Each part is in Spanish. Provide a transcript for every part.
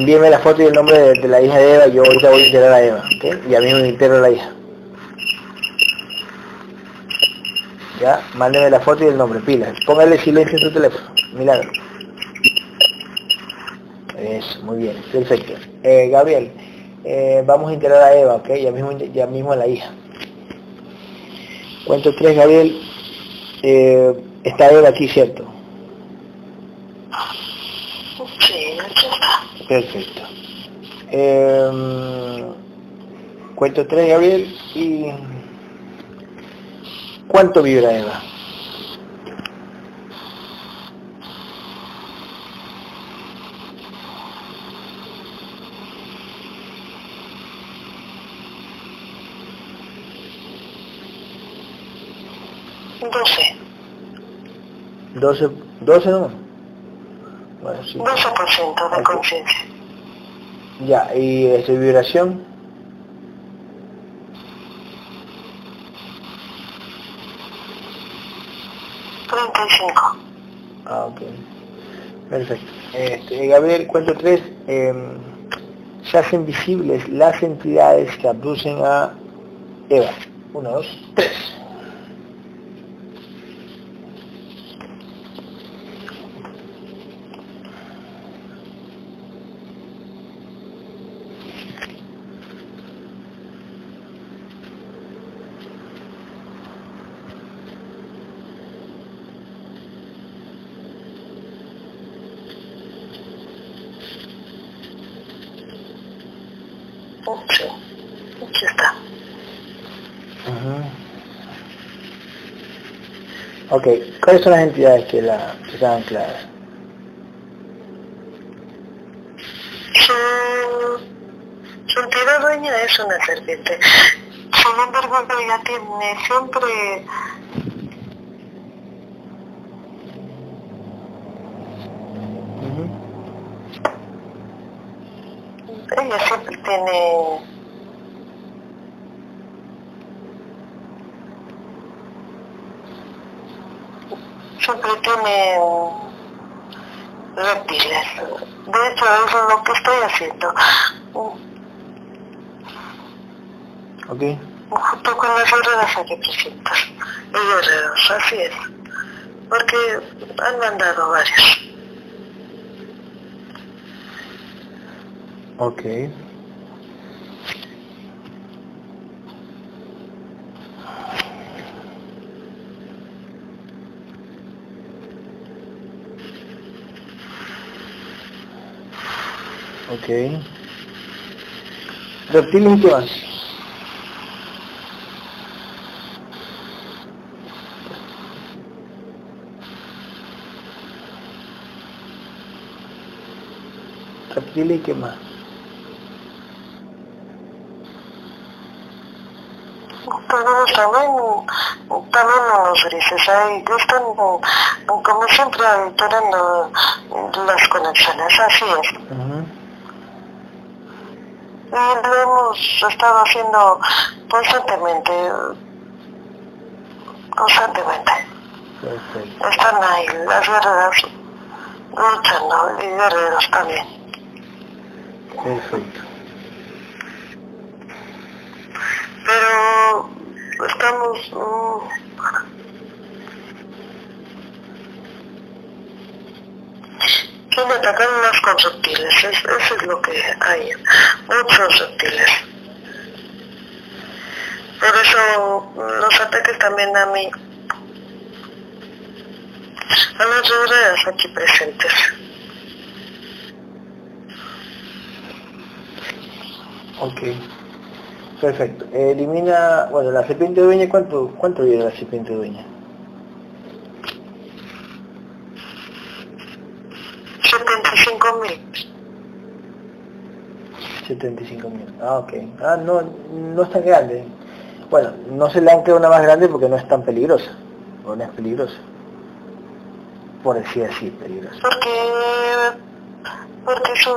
envíeme la foto y el nombre de, la hija de Eva, yo ahorita voy a integrar a Eva, ¿ok? Y a mí me integro a la hija. Ya, mándeme la foto y el nombre, pila. Póngale silencio en su teléfono, milagro. Eso, muy bien, perfecto. Eh, Gabriel, eh, vamos a integrar a Eva, ¿ok? Ya mismo, ya mismo a la hija. Cuento tres, Gabriel. Eh, está Eva aquí, ¿cierto? Perfecto. Eh, cuento tres, Gabriel, y... ¿Cuánto vibra Eva? Doce. ¿Doce? ¿Doce no? Bueno, sí. 12% de conciencia. Ya, ¿y esa vibración? Ah, ok. Perfecto. Este, Gabriel, cuento tres. Eh, se hacen visibles las entidades que abducen a Eva. Uno, dos, tres. Ok, ¿cuáles son las entidades que, la, que estaban claras? Su, su entidad dueña es una serpiente. Sin embargo, ella tiene siempre... Ella siempre tiene reptiles. De hecho, eso es lo que estoy haciendo. Ok. Junto con las ruedas sacrificios y guerreros, así es. Porque han mandado varios. Ok. Ok. Reptiles qué más? Reptiles y qué más? Todos también, también los grises ahí están como siempre alterando las conexiones, así es y lo hemos estado haciendo constantemente, constantemente. Perfecto. Están ahí las guerreras luchando y guerreros también. Perfecto. Pero estamos... Um, son con reptiles, eso es lo que hay, muchos reptiles. Por eso los ataques también a mí, a las ruedas aquí presentes. Ok, perfecto. Elimina, bueno, la serpiente dueña, ¿cuánto, cuánto viene la serpiente dueña? 75 mil. 75 mil. Ah, ok. Ah, no, no es tan grande. Bueno, no se le han quedado una más grande porque no es tan peligrosa. O no es peligrosa. Por decir así, peligrosa. Porque, porque, es,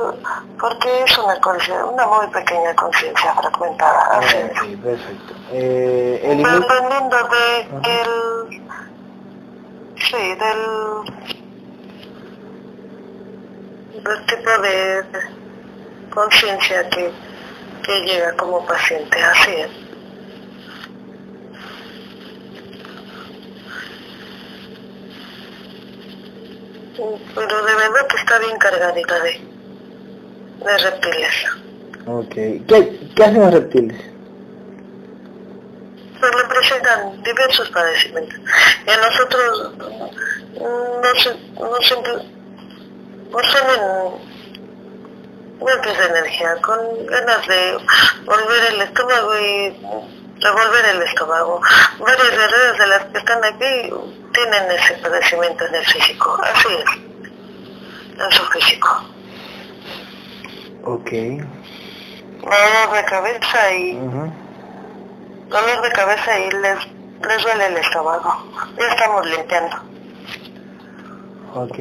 porque es una, una muy pequeña conciencia fragmentada. Ah, perfecto. Eh, Dependiendo de el... Sí, del el tipo de, conciencia que, que llega como paciente, así es. Pero de verdad que está bien cargadita de, de reptiles. Ok. ¿Qué, qué hacen los reptiles? Pues le presentan diversos padecimientos. Y a nosotros mm, no, se, no siempre pues salen golpes de energía, con ganas de volver el estómago y revolver el estómago. Varias guerreras de las que están aquí tienen ese padecimiento en el físico, así es, en su físico. Ok. Dolor de cabeza y Ujú. dolor de cabeza y les, les duele el estómago. Ya estamos limpiando. Ok.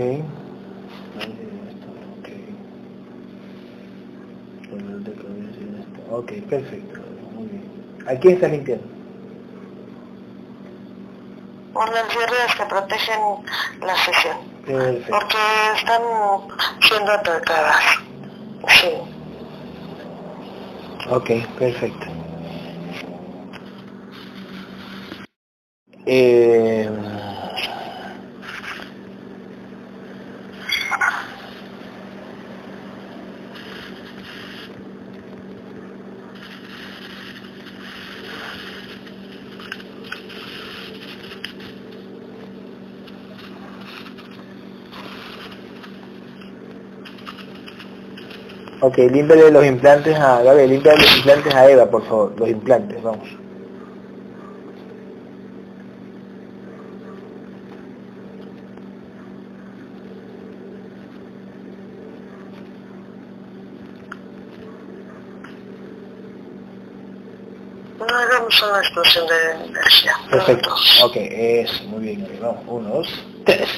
Dolor de cabeza y esto. Ok, perfecto. Muy bien. ¿A quién estás limpiando? Unas guerreras que protegen la sesión, Perfecto. porque están siendo atacadas. Sí. Ok, perfecto. Eh, Ok, límpiale los implantes a Gabriel, límpiale los implantes a Eva, por favor, los implantes, vamos. No hagamos una explosión de energía. Perfecto. Ok, eso, muy bien, vamos, uno, dos, tres.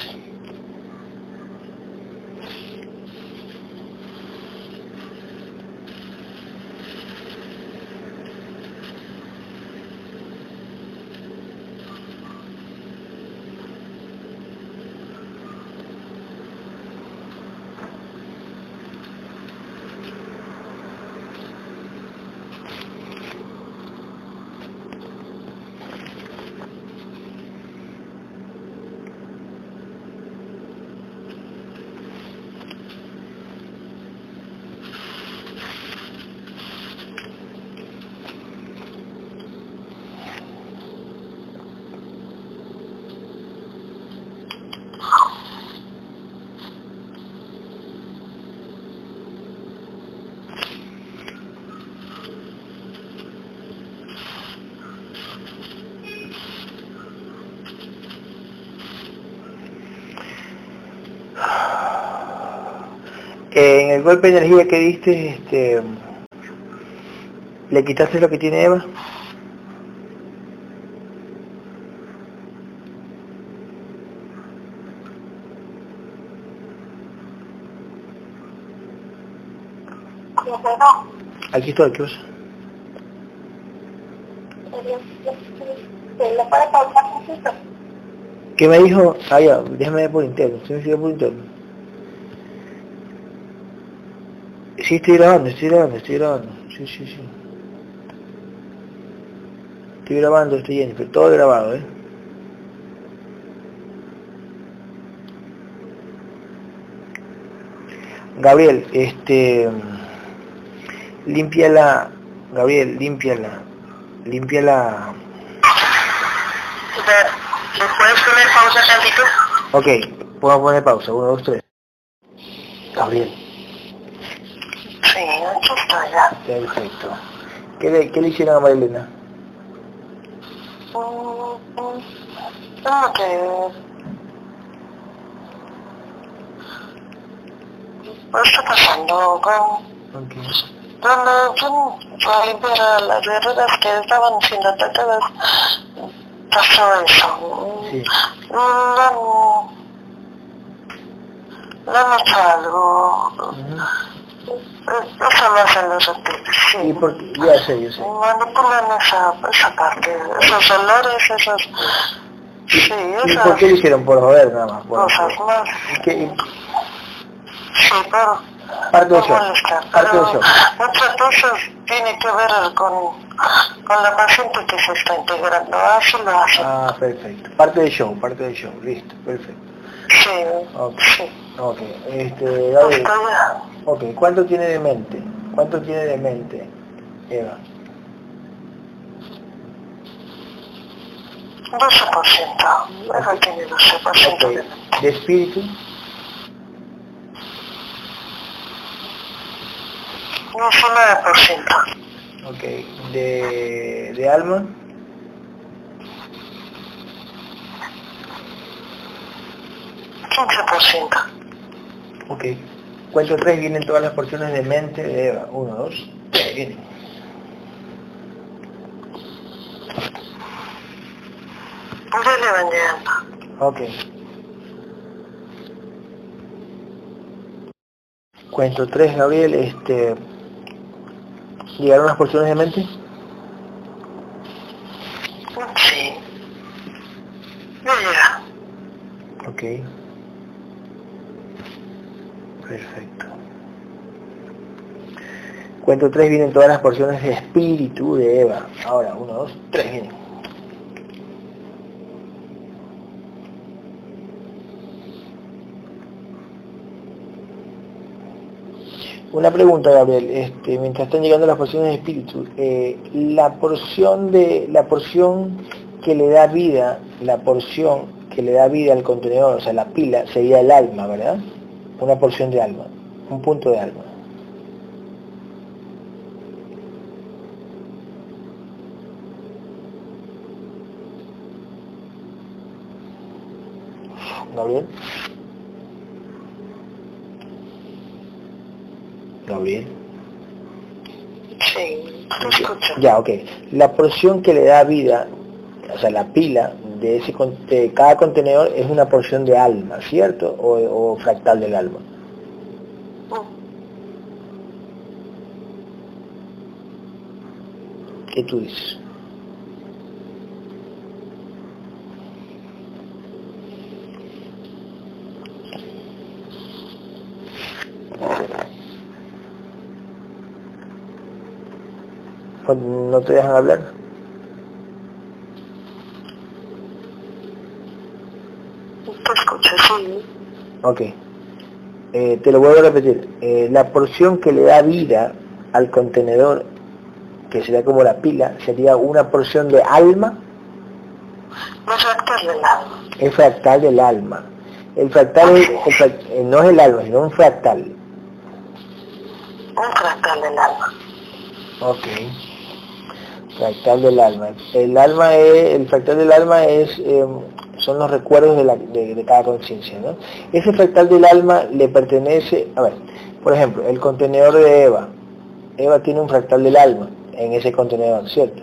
Eh, en el golpe de energía que diste, este, ¿le quitaste lo que tiene Eva? Aquí estoy, ¿qué pasa? ¿Qué me dijo? Ah, ya, déjame ver por interno, ¿sí me sigue por interno? Sí, estoy grabando, estoy grabando, estoy grabando. Sí, sí, sí. Estoy grabando, estoy Jennifer, todo grabado, ¿eh? Gabriel, este... Límpiala, Gabriel, límpiala, límpiala. ¿Le puedes poner pausa tantito? Ok, puedo poner pausa, uno, dos, tres. Gabriel, Sí, aquí estoy ya. perfecto. ¿Qué le, qué le hicieron a? Mm, mm, ¿Cómo que? ¿Qué está pasando con...? Ok. Cuando yo fui a ver a las guerreras que estaban siendo atacadas, pasó eso. Sí. No, no noto algo. Eso lo hacen los reptiles, sí. Y porque, ya sé, yo sé. Manipulan esa, esa parte, esos olores, esos... Sí, ¿Y esas por qué lo hicieron? Por joder, nada más. Por, cosas más. ¿Y qué- y- Sí, pero por de Pero yo. muchas veces tiene que ver con, con la paciente que se está integrando. Así lo hace. Ah, perfecto. Parte de show, parte de show. Listo, perfecto. Sí, Ok. sí. Ok, este, ya. ok, ¿cuánto tiene de mente? ¿Cuánto tiene de mente, Eva? 12%. Eva tiene 12% de Ok, ¿de espíritu? 19%. Ok, ¿de, de alma? 15%. Ok. Cuento tres, vienen todas las porciones de mente de Eva. Uno, dos, tres, vienen. Ok. Cuento tres, Gabriel, este... ¿Llegaron las porciones de mente? Sí. Ya llega. Ok. Perfecto. Cuento tres, vienen todas las porciones de espíritu de Eva. Ahora, uno, dos, tres, vienen. Una pregunta, Gabriel, este, mientras están llegando las porciones de espíritu, eh, la porción de la porción que le da vida, la porción que le da vida al contenedor, o sea, la pila, sería el alma, ¿verdad? Una porción de alma, un punto de alma. Gabriel. Gabriel. Sí, te escucho. Ya, ok. La porción que le da vida, o sea, la pila ese, cada contenedor es una porción de alma, ¿cierto? O, o fractal del alma. ¿Qué tú dices? ¿No te dejan hablar? Te escucho, sí. Ok. Eh, te lo vuelvo a repetir. Eh, la porción que le da vida al contenedor, que sería como la pila, sería una porción de alma, No fractal del alma. es fractal del alma. El fractal es- el eh, no es el alma, sino un fractal. Un fractal del alma. Ok. Fractal del alma. El alma es, el fractal del alma es, eh, son los recuerdos de, la- de- de cada conciencia, ¿no? Ese fractal del alma le pertenece, a ver, por ejemplo, el contenedor de Eva. Eva tiene un fractal del alma en ese contenedor, ¿cierto?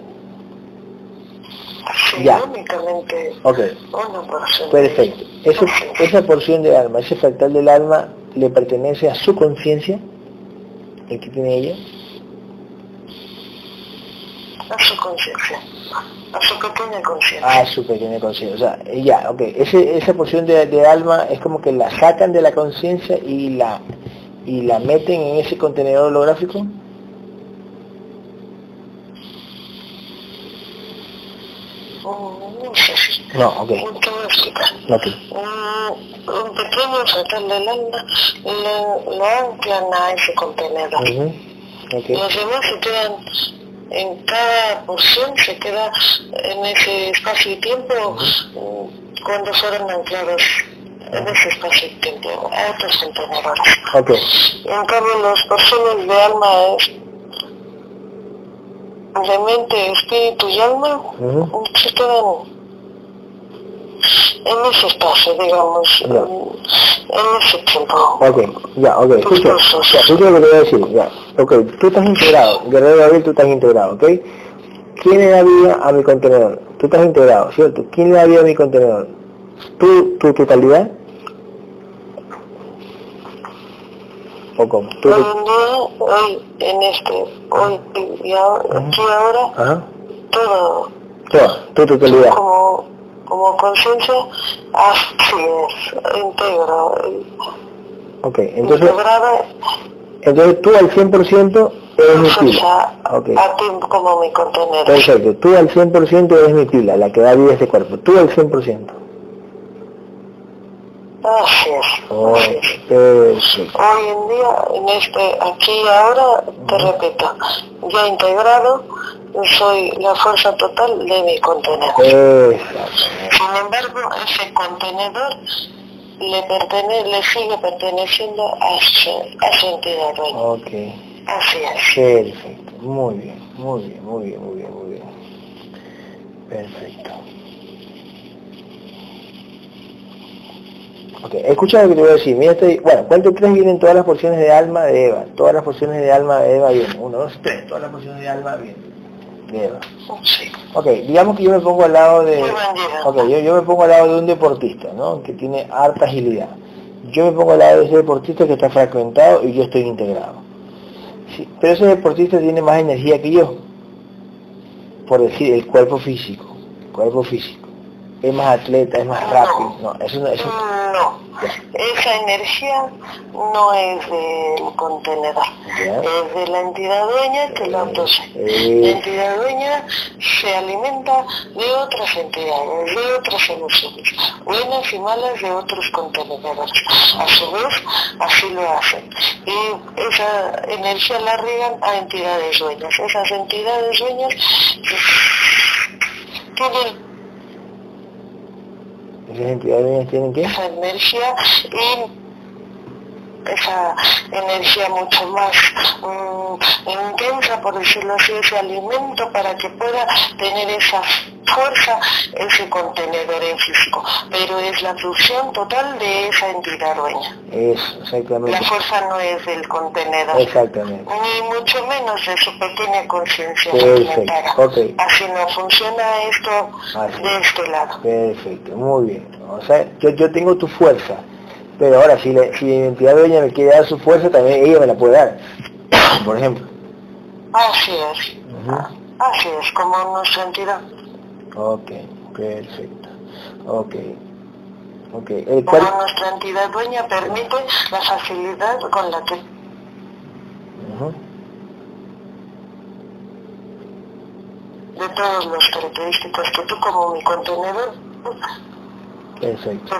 Sí, Ya. únicamente Ok, una porción. perfecto. Ese- esa porción de alma, ese fractal del alma, le pertenece a su conciencia, el que tiene ella. A su conciencia. A su pequeña conciencia. Ah, su pequeña conciencia. O sea, ya, ok. Ese, esa porción de, de alma es como que la sacan de la conciencia y la y la meten en ese contenedor holográfico. Mm, No ok. ¿Qué voy a explicar? Ok. Mm, Un pequeño fractal del alma lo, lo anclan a ese contenedor. Ujú, ok. Los demás se quedan en cada porción, se queda en ese espacio y tiempo cuando fueron anclados en ese espacio y tiempo a otros contenedores. Ok. En cambio, las personas de alma es de mente, espíritu y alma Ujú. se quedan en ese espacio, digamos, Ya. en ese tiempo. Ok, ya, ok. Escucha, ya, escucha lo que te voy a decir, ya. Ok, tú estás integrado. Guerrero Gabriel, tú estás integrado, ¿ok? ¿Quién le da vida a mi contenedor? Tú estás integrado, ¿cierto? ¿Quién le da vida a mi contenedor? ¿Tú, tu totalidad? ¿O cómo? ¿Tú, Hoy en día, hoy en este, hoy y ahora, aquí y ahora, Ajá. todo Toda, tu totalidad. como, como conciencia, así es, íntegro, Ok, entonces, integrada Entonces tú al 100% eres mi pila. Okay. A ti como mi contenedor. Perfecto, tú al 100% eres mi pila, la que da vida a este cuerpo. Tú al 100%. Así es. Oh, Hoy en día, en este, aquí y ahora, te repito, ya integrado, soy la fuerza total de mi contenedor. Sin embargo, ese contenedor le pertenece, le sigue perteneciendo a su, a su entidad dueña. Ok. Así es. Perfecto. Muy bien, muy bien, muy bien, muy bien, muy bien. Perfecto. Ok, escucha lo que te voy a decir. Mira, estoy, bueno, ¿cuánto crees vienen todas las porciones de alma de Eva? Todas las porciones de alma de Eva vienen. Uno, dos, tres. Todas las porciones de alma vienen. Sí. Ok, digamos que yo me pongo al lado de... Ok, yo, yo me pongo al lado de un deportista, ¿no? Que tiene harta agilidad. Yo me pongo al lado de ese deportista que está fragmentado y yo estoy integrado. Sí, pero ese deportista tiene más energía que yo. Por decir, el cuerpo físico. El cuerpo físico es más atleta, es más rápido. No, eso no, eso... no. esa energía no es del contenedor, es de la entidad dueña que la posee. La entidad dueña se alimenta de otras entidades, de otras emociones, buenas y malas de otros contenedores. A su vez, así lo hacen. Y esa energía la riegan a entidades dueñas. Esas entidades dueñas tienen ¿Esas entidades tienen qué? Esa energía y esa energía mucho más mm, intensa, por decirlo así, ese alimento para que pueda tener esa fuerza, ese contenedor en físico. Pero es la función total de esa entidad dueña. Eso, exactamente. La fuerza no es del contenedor. Exactamente. Ni mucho menos de su pequeña conciencia. Okay. Así no funciona esto de este lado. Perfecto, muy bien. O sea, yo, yo tengo tu fuerza, pero ahora si, le, si la identidad dueña me quiere dar su fuerza, también ella me la puede dar, por ejemplo. Así es. Así es, como nuestra entidad. Ok, perfecto. Ok. Okay. como nuestra entidad dueña permite la facilidad con la que... De todas las características que tú como mi contenedor Exacto.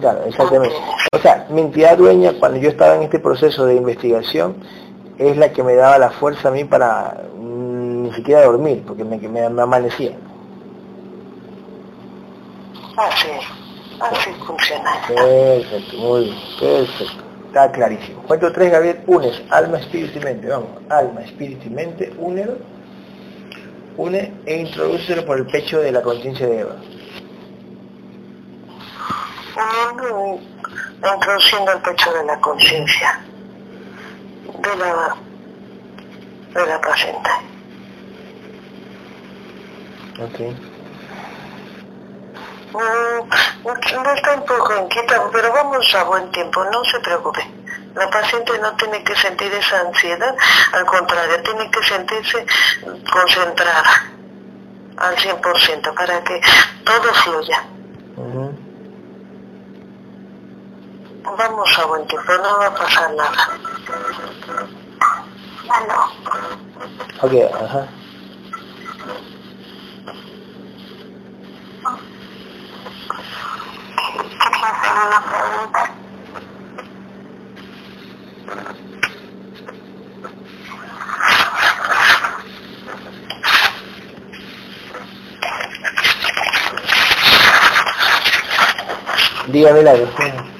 Claro, exactamente. O sea, mi entidad dueña, cuando yo estaba en este proceso de investigación, es la que me daba la fuerza a mí para mm, ni siquiera dormir, porque me, me, amanecía. Así, así funciona. Perfecto, muy bien, perfecto. Está clarísimo. Cuento tres, Gabriel, unes alma, espíritu y mente. Vamos, alma, espíritu y mente, únelo, une e introdúcelo por el pecho de la conciencia de Eva introduciendo el pecho de la conciencia de la, de la paciente. Ok. Mm, está un poco inquieta, pero vamos a buen tiempo, no se preocupe. La paciente no tiene que sentir esa ansiedad, al contrario, tiene que sentirse concentrada al 100% para que todo fluya. Vamos a buen tiempo, no va a pasar nada. Bueno. Ok, ajá. ¿Qué hacer una pregunta? Dígame la respuesta.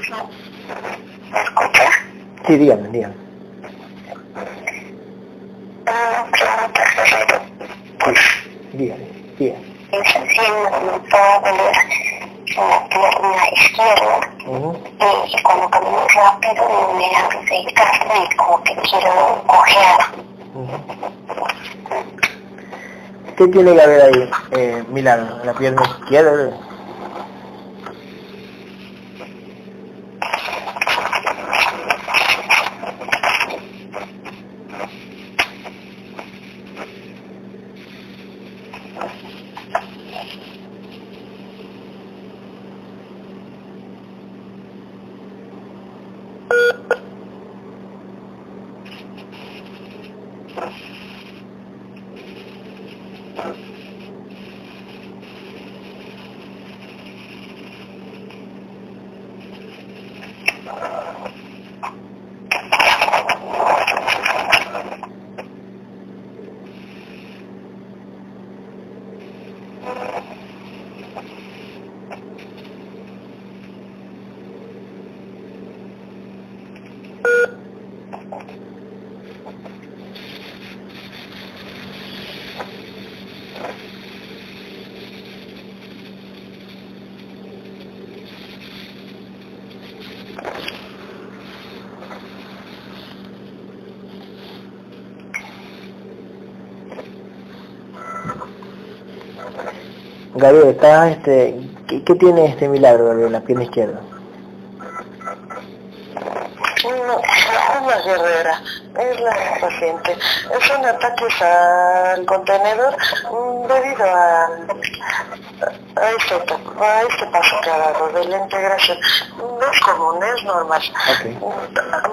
Sí, dígame, dígame. Pues, dígame, dígame. puedo doler la pierna izquierda y cuando camino rápido me hace y como que quiero cojear. ¿Qué tiene que haber ahí, eh, Milano? ¿La pierna izquierda? Está este, ¿qué, ¿qué, tiene este milagro, en la pierna izquierda? No, es la guerrera, es la paciente. Son ataques al contenedor mm, debido a, a, este, a este paso que ha dado de la integración. No es común, es normal. Okay.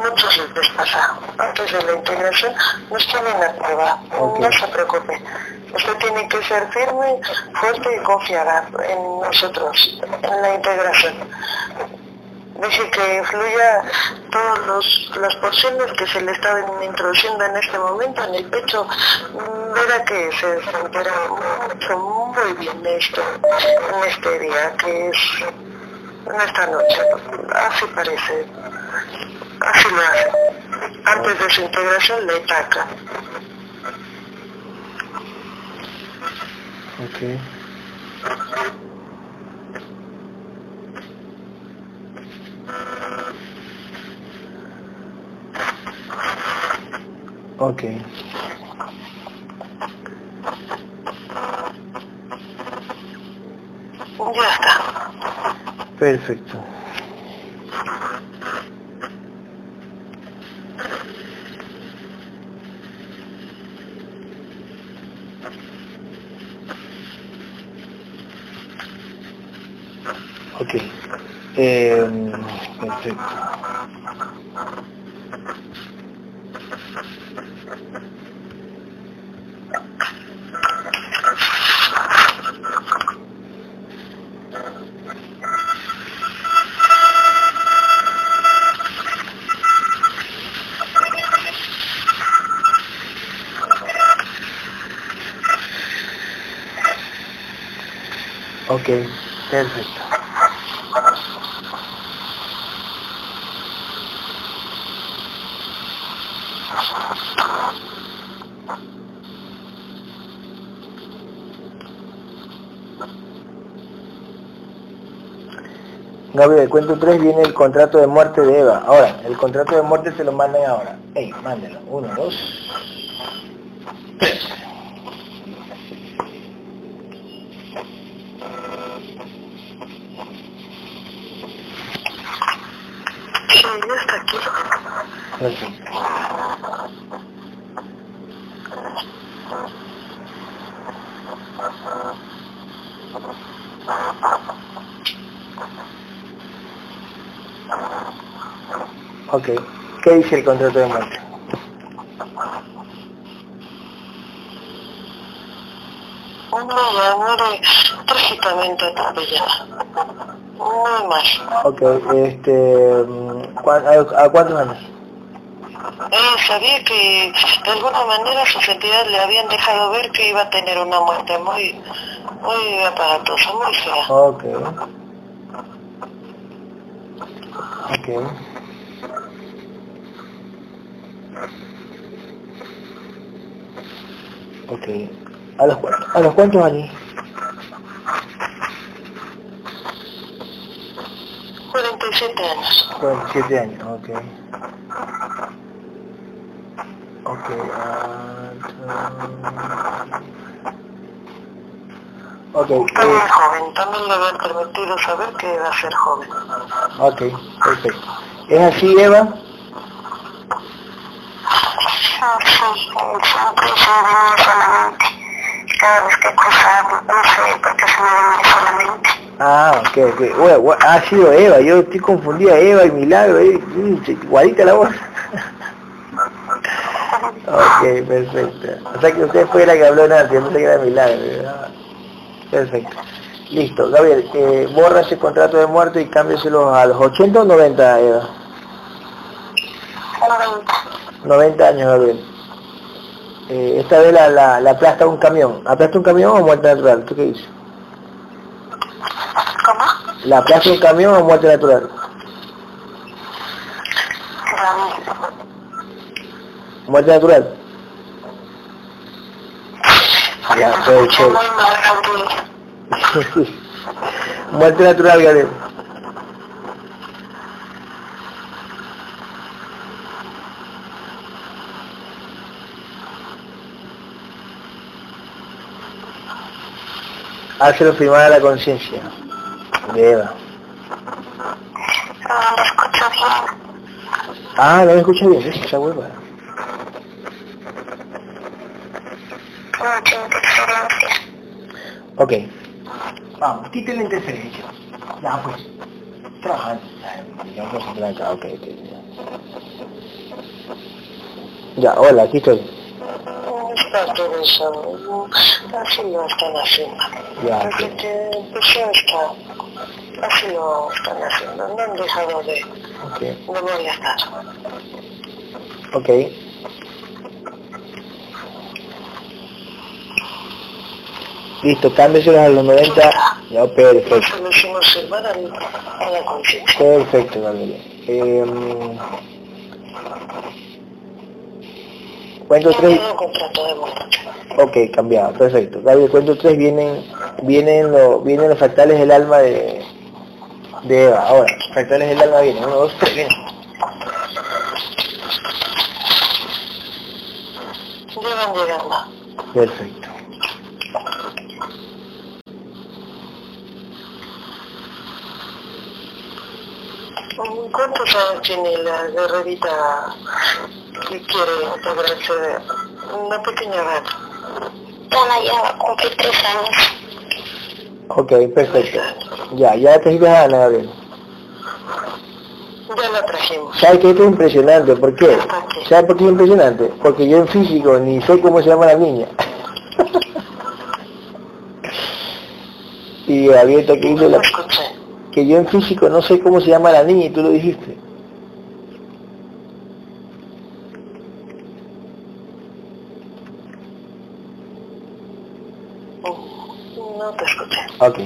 Muchos les pasa. Antes de la integración nos tienen a prueba. Okay. No se preocupe. Tiene que ser firme, fuerte y confiar en nosotros, en la integración. Deje que fluya todas las porciones que se le estaban introduciendo en este momento en el pecho. Verá que se sentirá mucho, muy bien esto, en este día, que es en esta noche. Así parece. Así lo hace. Antes de su integración le taca. Okay. Okay. Ya está. Perfecto. Ok. Eh, perfecto. Ok, perfecto. Gabriel, cuento 3 viene el contrato de muerte de Eva. Ahora, el contrato de muerte se lo mandan ahora. Ey, mándenlo. Uno, dos, tres. Sí, ya está aquí. Perfecto. Ok. ¿Qué dice el contrato de muerte? Una muere trágicamente atropellada. Hay más. Ok, este... mm, ¿cuán- ¿A, a cuántos años? Él sabía que de alguna manera sus entidades le habían dejado ver que iba a tener una muerte muy, muy aparatosa, muy fea. Ok. Ok. Ok. ¿A los, a los cuántos años? 47 años. 47 años, ok. Ok. ah, ok, Está eh, joven, también le habían permitido saber que iba a ser joven. ok, perfecto. ¿Es así, Eva? Sí, siempre se venía solamente. Cada vez que cruzaba, no sé por qué se me venía solamente. Ah, ok, ok. Bueno, bueno, ha sido Eva, yo estoy confundida, Eva y Milagro, eh, igualita la voz. ok, perfecto. O sea que usted fue la que habló nada, yo no sé que era Milagro. ¿verdad? Perfecto. Listo, Gabriel, eh, borra ese contrato de muerte y cámbieselo a los 80 o 90, Eva. 90. 90 años, Gabriel. Eh, esta vez la, la, la aplasta un camión. ¿Aplasta un camión o muerte natural? ¿Tú qué dices? ¿Cómo? ¿La aplasta un camión o muerte natural? ¿Muerte natural? Ya, mal, Gabriel. muerte natural, Gabriel. Hácelo firmar a la conciencia de Eva. No lo escucho bien. Ah, no me escucha bien, es esa hueva. No tiene interferencia. Ok. Vamos, quite la interferencia. Ya, pues. Trabajando. Ya, acá, ok, ok. Ya. Ya, hola, aquí estoy. Está todo eso. no, Así lo están haciendo. Ya, Desde ok. que empezó está, así lo están haciendo. No han dejado de, Ok. de molestar. Ok. Listo, cámbieselos a los 90. Ya, perfecto. Eso lo hicimos a la conciencia. Perfecto, Gabriela. Eh, cuento Ya 3. tengo un contrato de muerte. Ok, cambiado, perfecto. Gabriel, cuento 3 vienen, vienen, lo- vienen los fractales del alma de, de Eva. Ahora, fractales del alma vienen. 1, 2, 3, vienen. Llevan llegando. Perfecto. ¿Cuántos años tiene la guerrerita que quiere integrarse de una pequeña edad? Ana ya va a cumplir tres años. Ok, perfecto. Ya, ya te dices a Ana, Gabriel. Ya la trajimos. ¿Sabes que esto es impresionante? ¿Por qué? ¿Sabes por qué es impresionante? Porque yo en físico ni sé cómo se llama la niña. y Gabriel está que No la- que yo en físico no sé cómo se llama la niña y tú lo dijiste. No te escuché. Ok.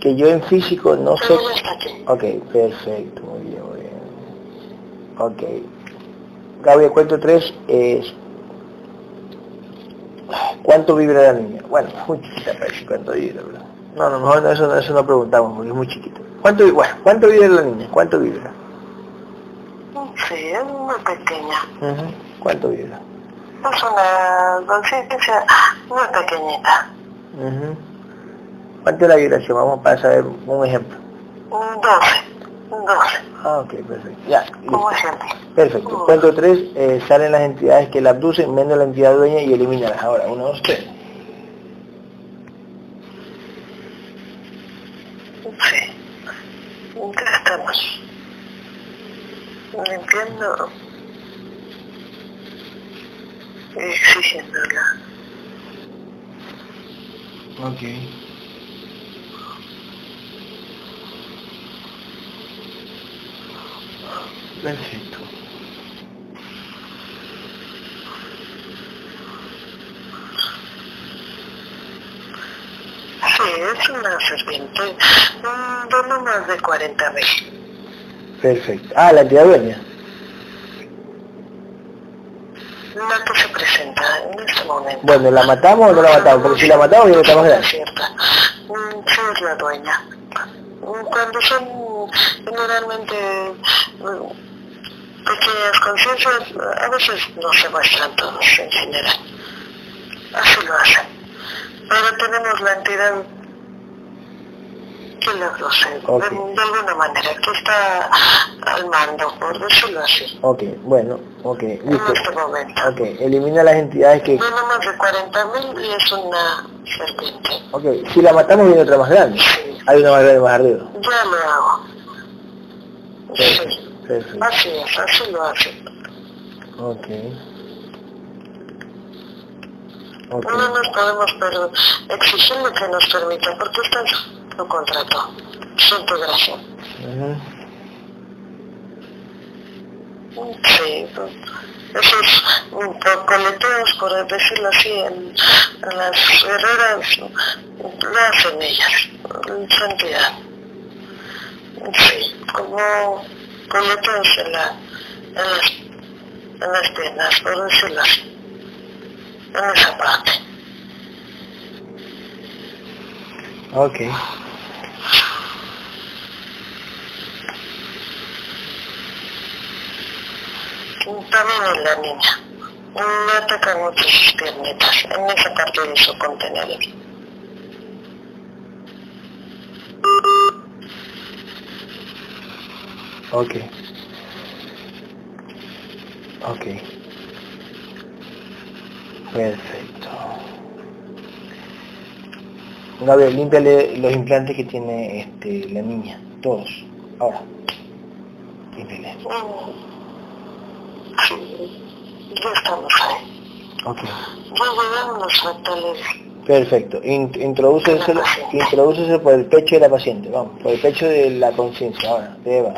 Que yo en físico no sé... Ok, perfecto, muy bien, muy bien. Ok. Gabriel, cuento tres es... ¿Cuánto vibra la niña? Bueno, es muy chiquita para decir cuánto vibra, ¿verdad? No, a lo mejor no, eso, no- eso no preguntamos porque es muy chiquito. ¿Cuánto, bueno, ¿cuánto vibra la niña? ¿Cuánto vibra? Sí, es muy pequeña. ¿Cuánto vibra? Es una conciencia muy pequeñita. Ujú. ¿Cuánto es la vibración? Vamos para saber un ejemplo. Un 12. Un 12. Ah, ok, perfecto. Ya. Como siempre. Perfecto. Cuento tres, eh, salen las entidades que la abducen, menos la entidad dueña y elimínala. Ahora, uno, dos, tres. Sí. Ya estamos. Limpiando y exigiéndola. Ok. Perfecto. Sí, es una serpiente. mm, De no más de 40 mil. Perfecto. Ah, la entidad dueña. La que se presenta en este momento. Bueno, ¿la matamos o no la matamos? Porque si la matamos ya no estamos Es grande. cierta. Mm, Sí, es la dueña. Mm, Cuando son generalmente mm, pequeñas conciencias, a veces no se muestran todos en general. Así lo hacen. Pero tenemos la entidad que la procede, Ok. de, de alguna manera, que está al mando, por decirlo así, Ok, bueno, ok, en listo. este momento. Ok, elimina las entidades que... No más de 40 mil y es una serpiente. Ok, si la matamos viene otra más grande. Sí. Hay una más grande más ardeo. Ya lo hago. Sí, así es, así lo hace. Ok. Ok. No nos podemos pero exigirle que nos permita, porque está en su contrato, su integración. Ujú. Sí, pues, esos coleteos, por decirlo así, en, en las guerreras, lo hacen ellas, su entidad. Sí, como coleteos en, la, en, las, en las piernas, por decirlo así, en esa parte. Ok. También en la niña. Me atacan mucho sus piernitas, en esa parte de su contenedor. Ok. Ok. Perfecto. Gabriel, límpiale los implantes que tiene este, la niña. Todos. Ahora. Límpiale. Sí, ya estamos ahí. Ok. Ya llegaron los fractales. Perfecto. In, introdúceselo por el pecho de la paciente. Vamos, por el pecho de la conciencia. Ahora, de Eva.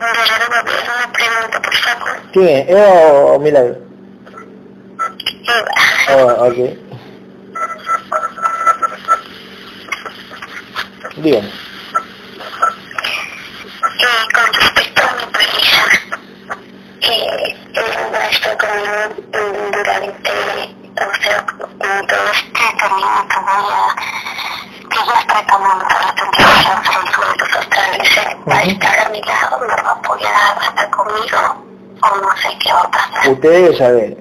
Una pregunta, favor. Dime, ¿Eva o Milagro? Eva. Oh, ok. Dígame. Eh, con respecto a mi pareja, eh, él ha estado conmigo durante, o sea, todo este camino que voy a, que ya estoy tomando para tranquilizar sobre puntos astrales, él va a estar a mi lado, me va a apoyar, va a estar conmigo, o no sé qué va a pasar. Usted debe saber.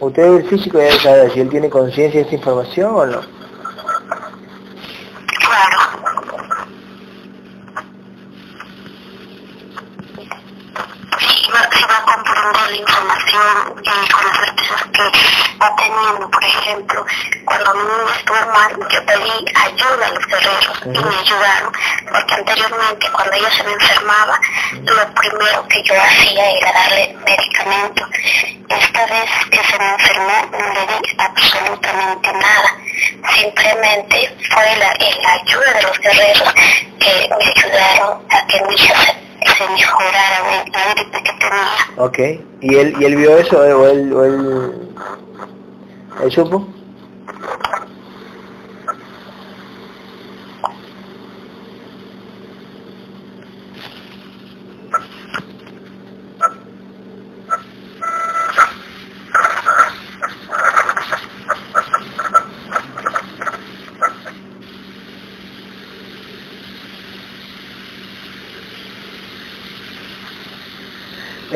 Usted el físico debe saber si él tiene conciencia de esta información o no. Teniendo. Por ejemplo, cuando mi niña estuvo mal, yo pedí ayuda a los guerreros y me ayudaron, porque anteriormente cuando ella Esta vez que se me enfermó, no le di absolutamente nada. Simplemente fue la, la ayuda de los guerreros que me ayudaron a que mi hija se, se mejorara de la que tenía. Ok. ¿Y él, y él vio eso o él, o él, él supo?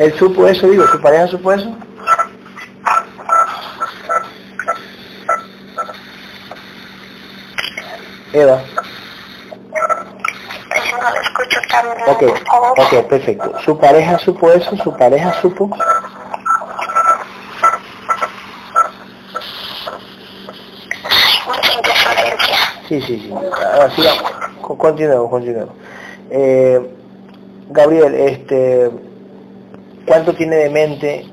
¿Él supo eso, digo? ¿Su pareja supo eso? Eva. Yo no lo escucho tan bien, Ok, por favor. ok, perfecto. ¿Su pareja supo eso? ¿Su pareja supo? Mucha interferencia. Sí, sí, sí. Ahora sigamos. Co- Continuemos, continuemos. Eh, Gabriel, este, ¿cuánto tiene de mente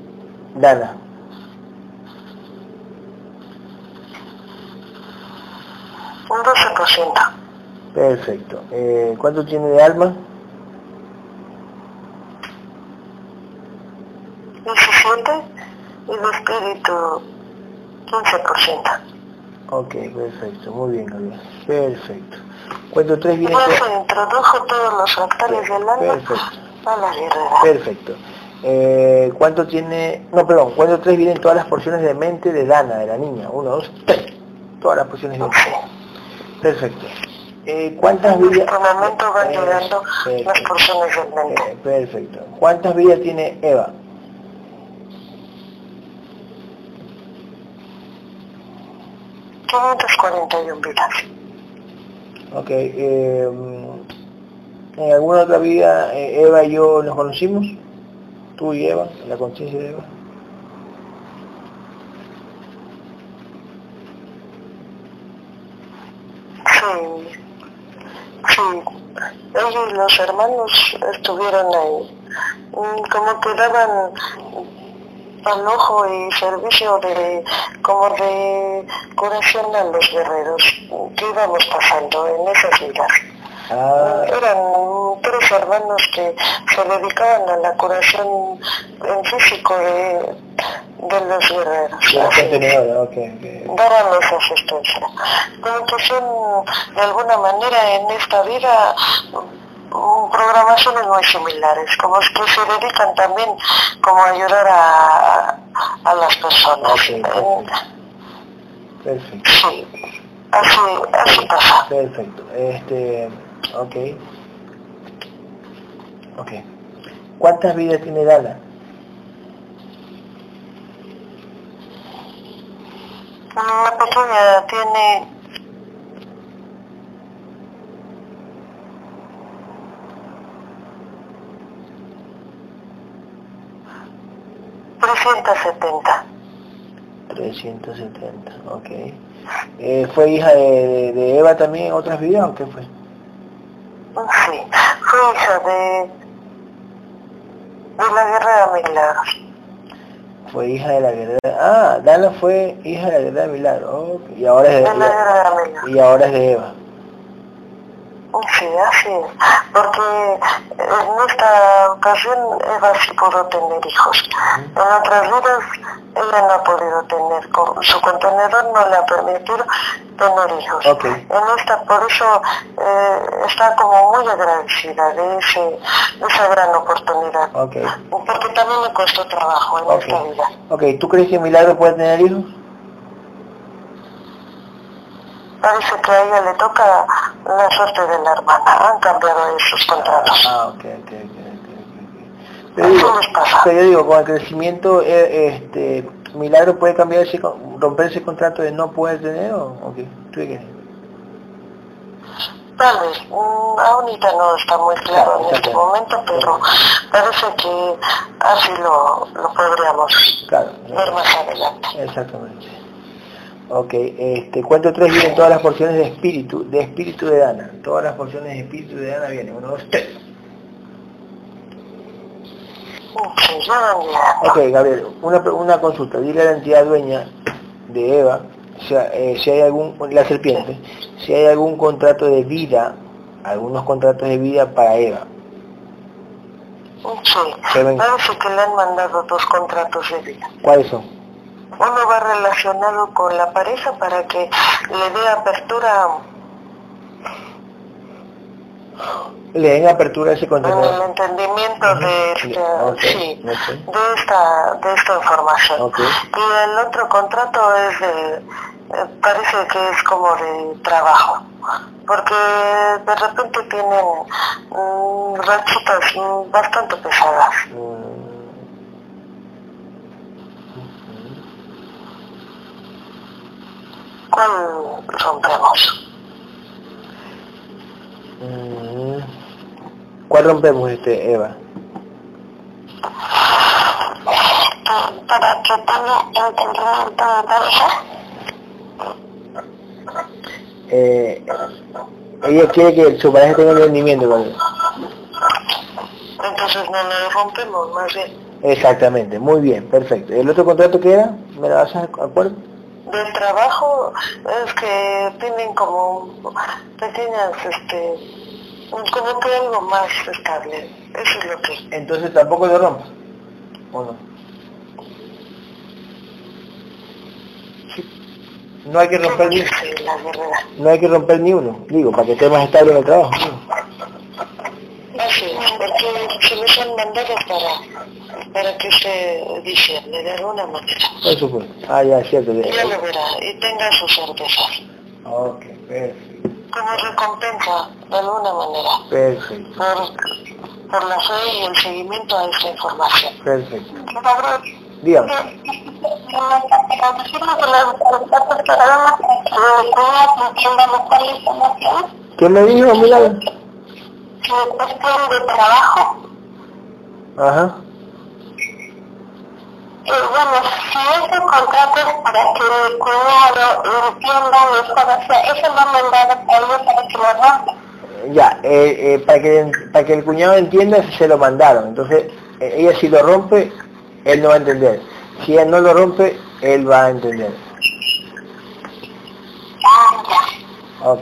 Dana? Un 12%. Perfecto. Eh, ¿Cuánto tiene de alma? 17 y de espíritu 15%. Ok, perfecto. Muy bien, Gabriel. Perfecto. Cuento tres viene... Ya se introdujo todos los fractales del alma Perfecto. a la guerrera. Perfecto. Eh, ¿Cuánto tiene... No, perdón. Cuento tres vienen todas las porciones de mente de Dana, de la niña? Uno, dos, tres. Todas las porciones de mente. Perfecto. Eh, ¿Cuántas vidas... este momento van Eh, llegando las porciones del mente. Eh, perfecto. ¿Cuántas vidas tiene Eva? Mm. 541 vidas. Ok. eh, ¿En alguna otra vida eh, Eva y yo nos conocimos? Tú y Eva, la conciencia de Eva. Sí. Sí. Ellos, los hermanos, estuvieron ahí. Mm, Como que daban al ojo y servicio de como de curación a los guerreros que íbamos pasando en esas vidas. Eran tres hermanos que se dedicaban a la curación en físico de, de los guerreros. la Así, contenedora, ok. ok. daban esa asistencia. Como que son de alguna manera en esta vida programaciones muy similares, como es que se dedican también como a ayudar a, a las personas. Perfecto. Sí, así, así pasa. Perfecto. Este, ok. Ok. ¿Cuántas vidas tiene Dana? La pequeña tiene trescientos setenta. 370, ok. Eh, ¿Fue hija de, de, Eva también en otras vidas o qué fue? Hija de, de la guerra de milagros. Fue hija de la guerra Ah, Dana fue hija de la guerra de milagros. y ahora es de, de la guerra de milagros. Y ahora es de Eva. Sí, así es, porque esta ocasión Eva sí pudo tener hijos. En otras vidas ella no ha podido tener, su contenedor no le ha permitido tener hijos. Okay. En esta, por eso eh, está como muy agradecida de, ese, de esa gran oportunidad. Okay. Porque también me costó trabajo en okay. esta vida. Ok, ¿tú crees que Milagro puede tener hijos? Parece que a ella le toca la suerte de la hermana. Han cambiado esos contratos. Ah, ok, ok, ok. okay. Digo, pero yo digo, con el crecimiento, eh, este, Milagro puede cambiar ese, romper ese contrato de no poder tener o, o qué? ¿Tú qué crees? Tal vez, mm, ahorita no está muy claro, Claro, en este claro. momento, pero parece que así lo, lo podríamos Claro, ver más adelante. exactamente. Ok, este, cuento tres vienen todas las porciones de espíritu, de espíritu de Dana. Todas las porciones de espíritu de Dana vienen. Uno, dos, tres. Ok, Gabriel, una, una consulta. Dile a la entidad dueña de Eva, o sea, eh, si hay algún, la serpiente, si hay algún contrato de vida, algunos contratos de vida para Eva. Sí, parece que le han mandado dos contratos de vida. ¿Cuáles son? Uno va relacionado con la pareja para que le dé apertura. Le den apertura a ese en el entendimiento de, este, sí, de, esta, de esta información. Y el otro contrato es de, eh, parece que es como de trabajo, porque de repente tienen mm, rachitas mm, bastante pesadas. Mm, ¿Cuál rompemos? mm. ¿Cuál rompemos, este, Eva? Para que tenga entendimiento de pareja. Eh, ella quiere que su pareja tenga entendimiento con él. Entonces no le rompemos, más bien. Exactamente, muy bien, perfecto. ¿El otro contrato que era? ¿Me lo vas a acuerdo? Del trabajo es que tienen como pequeñas, este, como que algo más estable. Eso es lo que. Entonces tampoco lo rompa. ¿O no? No hay que romper ni, verdad. no hay que romper ni uno, digo, para que esté más estable en el trabajo. Así es, porque se les han mandado para, para que se discierne de alguna manera. Por supuesto. Ah, ya, cierto. Ya ya. lo verá y tenga sus certezas. Ok, perfecto. Como recompensa, de alguna manera, Perfecto, por, por la fe y el seguimiento a esta información. perfecto. Dígame. ¿Qué me dijo, Milagro? Cuestión de trabajo, Ajá. eh, bueno, si ese contrato es para que mi cuñado entienda mejor, o sea, eso lo han mandado a él para que lo rompa. Ya, eh, eh, para, que, para que el cuñado entienda, se lo mandaron. Entonces, eh, ella si lo rompe, él no va a entender. Si ella no lo rompe, él va a entender. Ah, ya. Ok.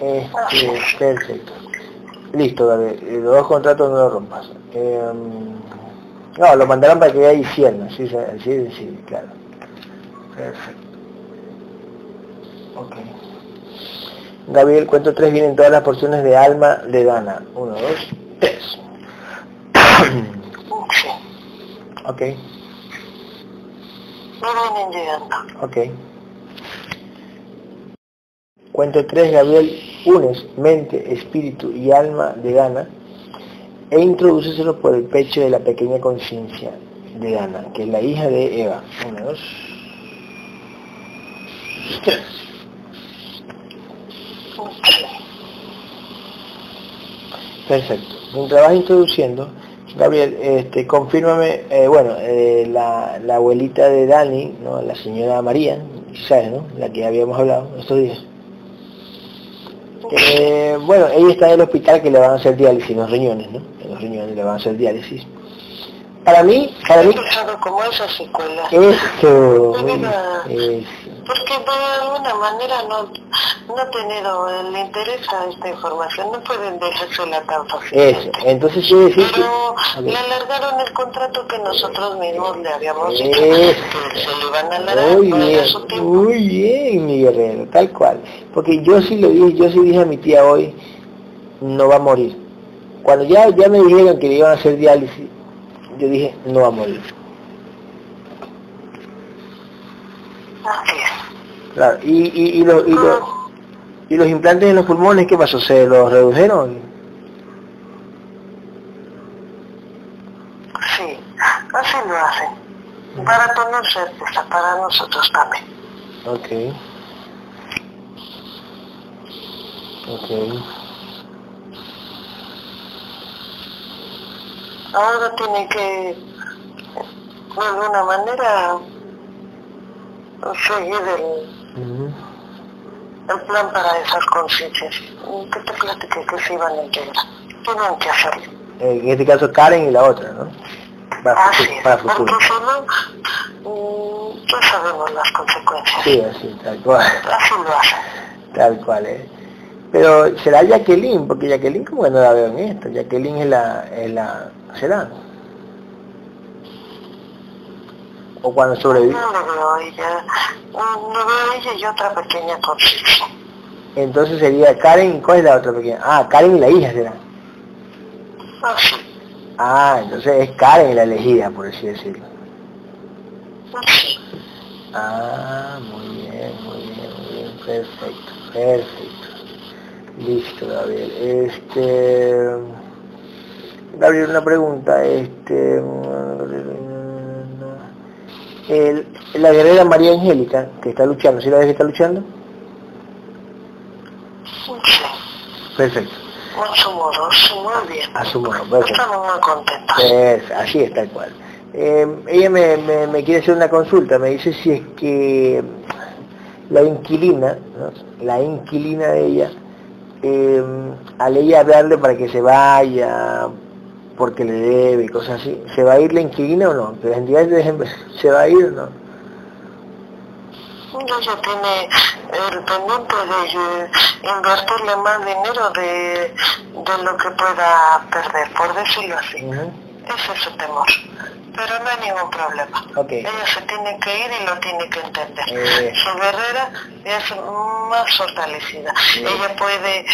Este, perfecto. Listo, David. Eh, Los dos contratos no los rompas. Eh, no, lo mandaron para que ella hiciera. Sí, sí, sí, claro. Perfecto. Ok. Gabriel, cuento tres vienen todas las porciones de alma de Dana. Uno, dos, tres. Ok, me vienen llegando. ok. Cuento tres, Gabriel, unes mente, espíritu y alma de Dana e introdúceselo por el pecho de la pequeña conciencia de Ana, que es la hija de Eva. Una, dos. Perfecto. Mientras vas introduciendo, Gabriel, este, confírmame, eh, bueno, eh, la, la, abuelita de Dani, ¿no? la señora María, ¿sabes, no? La que habíamos hablado estos días. Eh, bueno, ella está en el hospital que le van a hacer diálisis en los riñones, ¿no? En los riñones le van a hacer diálisis. Para mí, para mí... como esa secuela. Eso, porque de alguna manera no, no tenido el interés a esta información, no pueden dejársela tan fácilmente. Eso, entonces quiere decir Pero le alargaron el contrato que nosotros mismos le habíamos dicho, Eso. que se lo iban a alargar Muy bien, su tiempo. muy bien, mi guerrero, tal cual. Porque yo sí lo dije, yo sí dije a mi tía hoy, no va a morir. Cuando ya, ya me dijeron que le iban a hacer diálisis, yo dije, no va a morir. Claro, y, y, y, los, y, los, y los implantes en los pulmones, ¿qué pasó? ¿Se los redujeron? Sí, así lo hacen. Para tener certeza, para nosotros también. Ok. Ok. Ahora tiene que, de alguna manera, seguir el, El plan para esas conciencias. Que te platiqué que se iban a integrar. Tienen que hacerlo. En este caso Karen y la otra, ¿no? Para, Así futuro, es, para porque futuro. si no, mm, ya sabemos las consecuencias. Sí, así, tal cual. Así lo hacen. Tal cual, ¿eh? Pero será Jacqueline, porque Jacqueline como que no la veo en esto. Jacqueline es la, es la, será. O cuando sobrevive. Mm, y otra pequeña. Entonces sería Karen, ¿y ¿cuál es la otra pequeña? Ah, Karen y la hija será. Así. Ah, entonces es Karen la elegida, por así decirlo. Así. Ah, muy bien, muy bien, muy bien, perfecto, perfecto. Listo, Gabriel. Este, Gabriel, una pregunta, este, el, la guerrera María Angélica, que está luchando, ¿sí la ves que está luchando? Sí. Perfecto, Mucho modo, sí, muy bien. a su modo, perfecto. Estamos muy contentos. Pues, así es, tal cual. Eh, ella me, me, me quiere hacer una consulta, me dice si es que la inquilina, ¿no? la inquilina de ella, eh, al ella hablarle para que se vaya, porque le debe y cosas así, ¿se va a ir la inquilina o no? ¿Que las entidades dejen- se va a ir o no? Ella tiene el pendiente de invertirle más dinero de, de lo que pueda perder, por decirlo así. Ujú. Ese es su temor. Pero no hay ningún problema. Ok. Ella se tiene que ir y lo tiene que entender. Eh. Su guerrera es más fortalecida. Ella puede eh,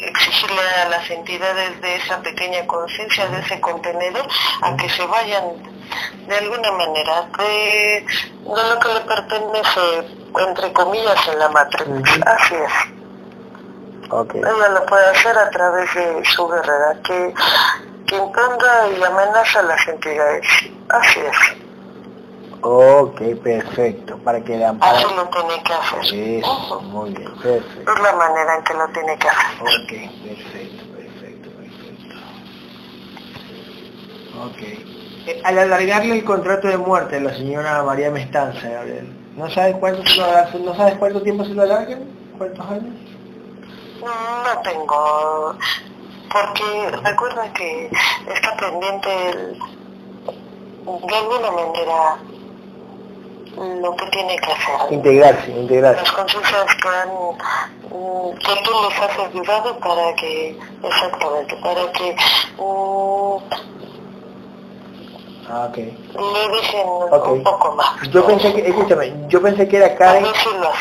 exigirle a las entidades de esa pequeña conciencia, de ese contenedor, a que se vayan de alguna manera de, de lo que le pertenece, entre comillas, en la matriz. Así es. Ella lo puede hacer a través de su guerrera, que, que imponga y amenaza a las entidades. Así es. ok, perfecto, para que la Así lo tiene que hacer. Eso, muy bien, perfecto. Es la manera en que lo tiene que hacer. Ok, perfecto, perfecto, perfecto. Ok. Eh, al alargarle el contrato de muerte a la señora María Mestanza, Gabriel, ¿no sabes cuánto, se lo alarga- ¿no sabes cuánto tiempo se lo alargan? ¿Cuántos años? No tengo, porque recuerda que está pendiente el- de alguna manera lo que tiene que hacer. Integrarse, integrarse. Las conciencias que han, mm, que tú les has ayudado para que, exactamente, para que mm, Ah, ok. le dejen Ok. un poco más. Yo pensé que, escúchame, yo pensé que era Karen,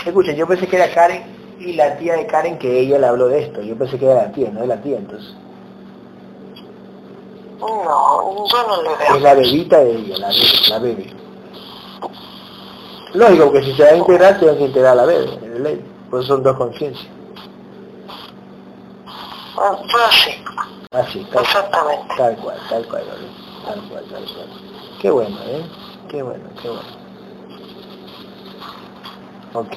escucha, yo pensé que era Karen y la tía de Karen que ella le habló de esto. Yo pensé que era la tía, no es la tía, entonces. No, yo no le Es veo. la bebita de ella, la bebé, la bebé. Lógico que si se va a integrar, tiene que integrar a la bebé, es ley. Pues son dos conciencias. Ah, sí. Así, tal, Exactamente. tal cual, tal cual, tal cual, tal cual. Qué bueno, ¿eh? Qué bueno, qué bueno. Ok.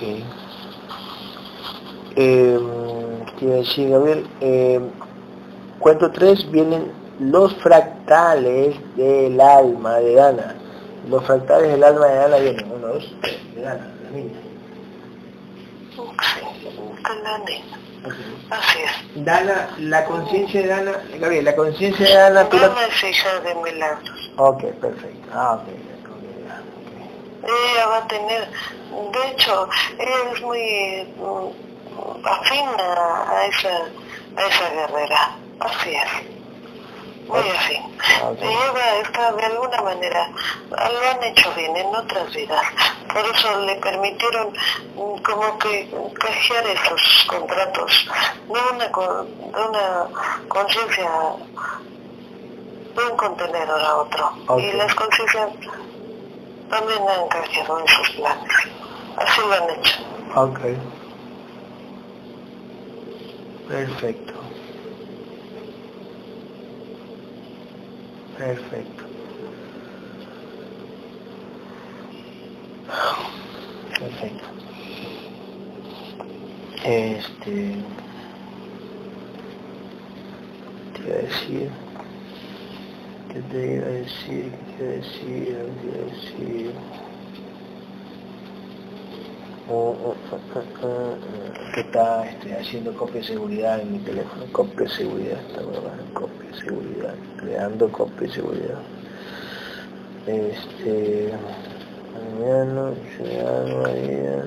Eh, ¿Qué iba a decir, Gabriel? Eh, cuento 3 vienen los fractales del alma de Dana. Los fractales del alma de Dana vienen, uno, dos, tres, de Dana, la niña. Sí, la. Así es. Dana, la conciencia de Dana, Gabriel, la conciencia de Dana, la- Dana es hija de Milagros. Ok, perfecto. Ah, ok, ok, ok. Ella va a tener, de hecho, ella es muy afín a, a esa, a esa guerrera. Así es. Muy. Ah, ok. Ella está de alguna manera, lo han hecho bien en otras vidas. Por eso le permitieron mm, como que cajear esos contratos de una, con- de una conciencia de un contenedor a otro. Y las conciencias también han canjeado en sus planes. Así lo han hecho. Ok. Perfecto. Perfecto. Perfecto. Este... ¿Qué iba a decir? ¿Qué te iba a decir? ¿Qué te iba a decir? ¿Qué te iba a decir? Que está este, haciendo copia de seguridad en mi teléfono, copia de seguridad, está copia de seguridad, creando copia de seguridad. Este, mañana, ciudadano, María,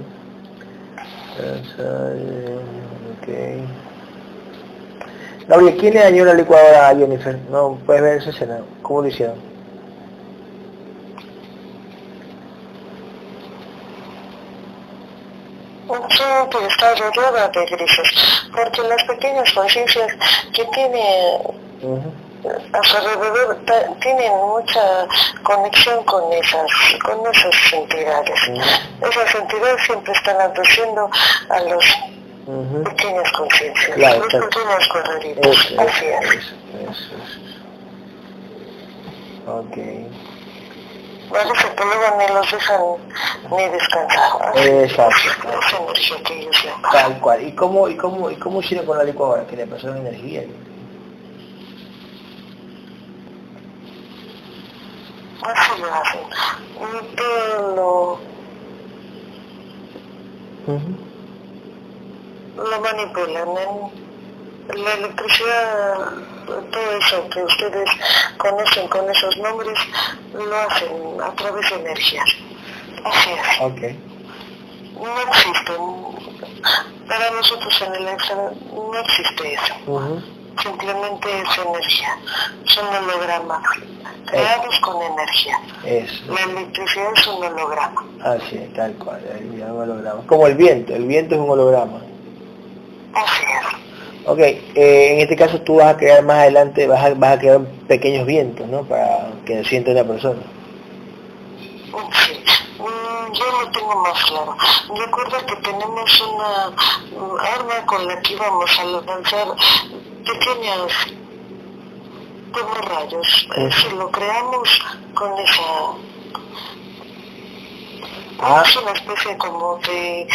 ok. Gabriel, ¿quién le dañó la licuadora a Jennifer? No, puedes ver esa escena, ¿cómo lo hicieron? Que está rodeada de grises, porque las pequeñas conciencias que tiene Ujú. a su alrededor tienen mucha conexión con esas, con esas entidades. Ujú. Esas entidades siempre están aduciendo a los Ujú. pequeñas conciencias, Claro, los claro. pequeños. Eso, Así es. eso, eso, eso. Parece que luego ni los dejan ni descansar. Exacto. es Esa energía que ellos. Tal cual. ¿Y cómo, y cómo, y cómo hicieron con la licuadora? Que le pasaron energía. Así lo hacen. Y que lo, Ujú. lo manipulan en la electricidad, todo eso que ustedes conocen con esos nombres, lo hacen a través de energías. Así es. Ok. No existen. Para nosotros en el extra no existe eso. Simplemente es energía. Son hologramas creados con energía. Eso. La electricidad es un holograma. Así es, tal cual. un holograma. Como el viento. El viento es un holograma. Así es. Ok. eh, en este caso tú vas a crear más adelante, vas a, vas a crear pequeños vientos, ¿no? Para que sienta una persona. Sí, Mm, yo lo tengo más claro. Recuerda que tenemos una arma con la que íbamos a lanzar pequeñas como rayos. Eso lo creamos con esa... Ah. Es una especie como de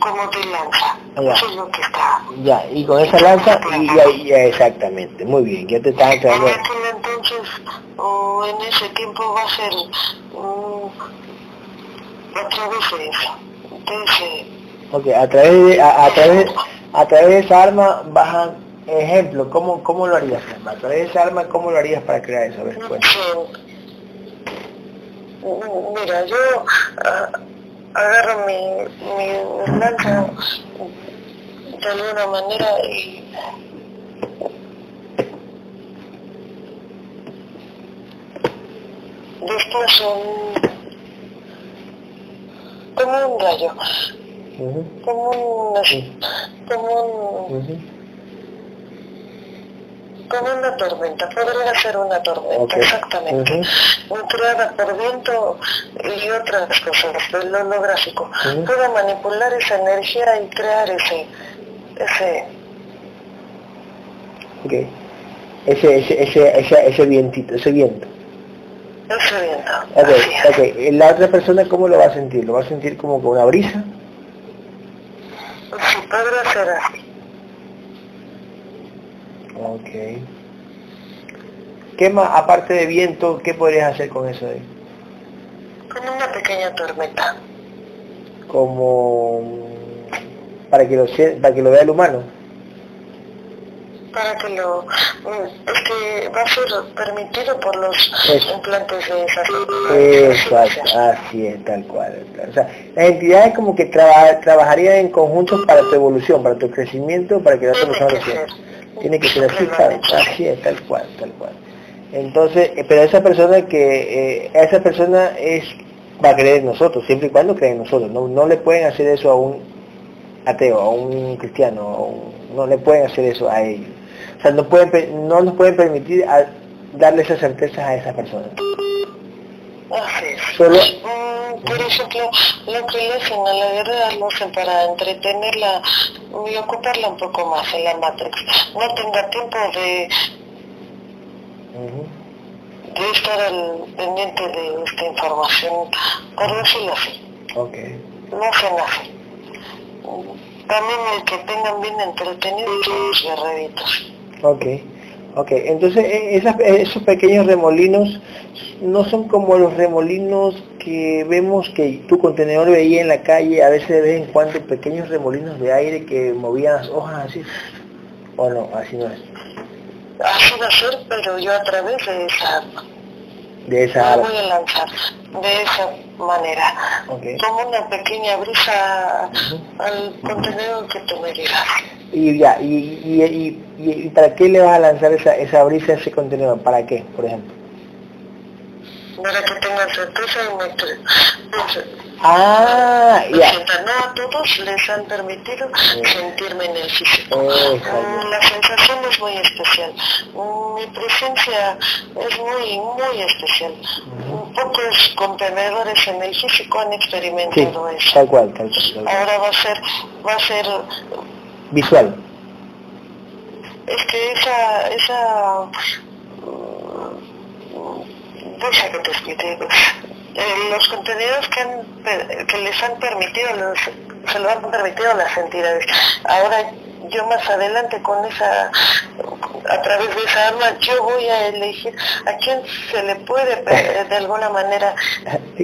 como de lanza. Ah, ya. Eso es lo que está. Ya, y con esa lanza, y ya, ya, exactamente. Muy bien, ya te estás En aclarando. aquel entonces, o en ese tiempo va a ser mm, a través de eso. Ese, Ok, a través de, a, a través, a través de esa arma a, ejemplo, ¿cómo, cómo lo harías? A través de esa arma, ¿cómo lo harías para crear eso? A ver. Mm, Mira, yo ah, agarro mi, mi de alguna manera y después un, como un rayo, Ujú, como un, como un. Como una tormenta, podría ser una tormenta, exactamente. Creada por viento y otras cosas del holográfico. Ujú. Puedo manipular esa energía y crear ese, ese, ese, ese, ese, ese, ese vientito, ese viento. Ese viento. Ok, así es. ok. ¿La otra persona cómo lo va a sentir? ¿Lo va a sentir como con una brisa? Sí, podría ser así. Ok. ¿Qué más, aparte de viento, qué podrías hacer con eso ahí? Con una pequeña tormenta. Como para que lo sie- para que lo vea el humano. Para que lo... mm, Es que va a ser permitido por los Eso. implantes de esas... Exacto, así es, tal cual. O sea, las entidades como que traba- trabajarían en conjunto para tu evolución, para tu crecimiento, para que la otra persona lo. Tiene que ser así, Simplemente. así es, tal cual, tal cual. Entonces, eh, pero esa persona que, eh, esa persona es, va a creer en nosotros, siempre y cuando cree en nosotros. No, no le pueden hacer eso a un ateo, a un cristiano, a un- no le pueden hacer eso a ellos. O sea, no pueden, no nos pueden permitir a- darle esas certezas a esa persona. Así es. Solo, Mm, Por ejemplo, lo que le hacen a la guerrera lo hacen para entretenerla y ocuparla un poco más en la Matrix. No tenga tiempo de, de estar al pendiente de esta información, por decirlo así. Ok. No hacen así. Mm, También el que tengan bien entretenidos los guerreritos. Ok, ok. Entonces e- esas- esos pequeños remolinos no son como los remolinos que vemos que tu contenedor veía en la calle, a veces de vez en cuando pequeños remolinos de aire que movían las hojas así. ¿O no? Así no es. Así va a ser, pero yo a través de esa arma. De esa Me voy a lanzar de esa manera. Ok. Como una pequeña brisa al contenedor que tú me digas. Y ya, y, y, y, y- y para qué le vas a lanzar esa, esa brisa ese contenedor? ¿Para qué, por ejemplo? Para que tengan certeza me pues, Ah, ya. No a todos les han permitido sentirme en el físico. Exacto. Mm, La sensación es muy especial. Mi presencia es muy, muy especial. Ujú. Pocos contenedores en el físico han Sí, experimentado eso. tal cual, tal cual. tal cual. Ahora va a ser, va a ser Visual. Es que esa, esa, mm, deja que te explique. Eh, los contenidos que, han, que les han permitido, los, se lo han permitido las entidades. Ahora yo más adelante con esa, a través de esa arma, yo voy a elegir a quién se le puede de alguna manera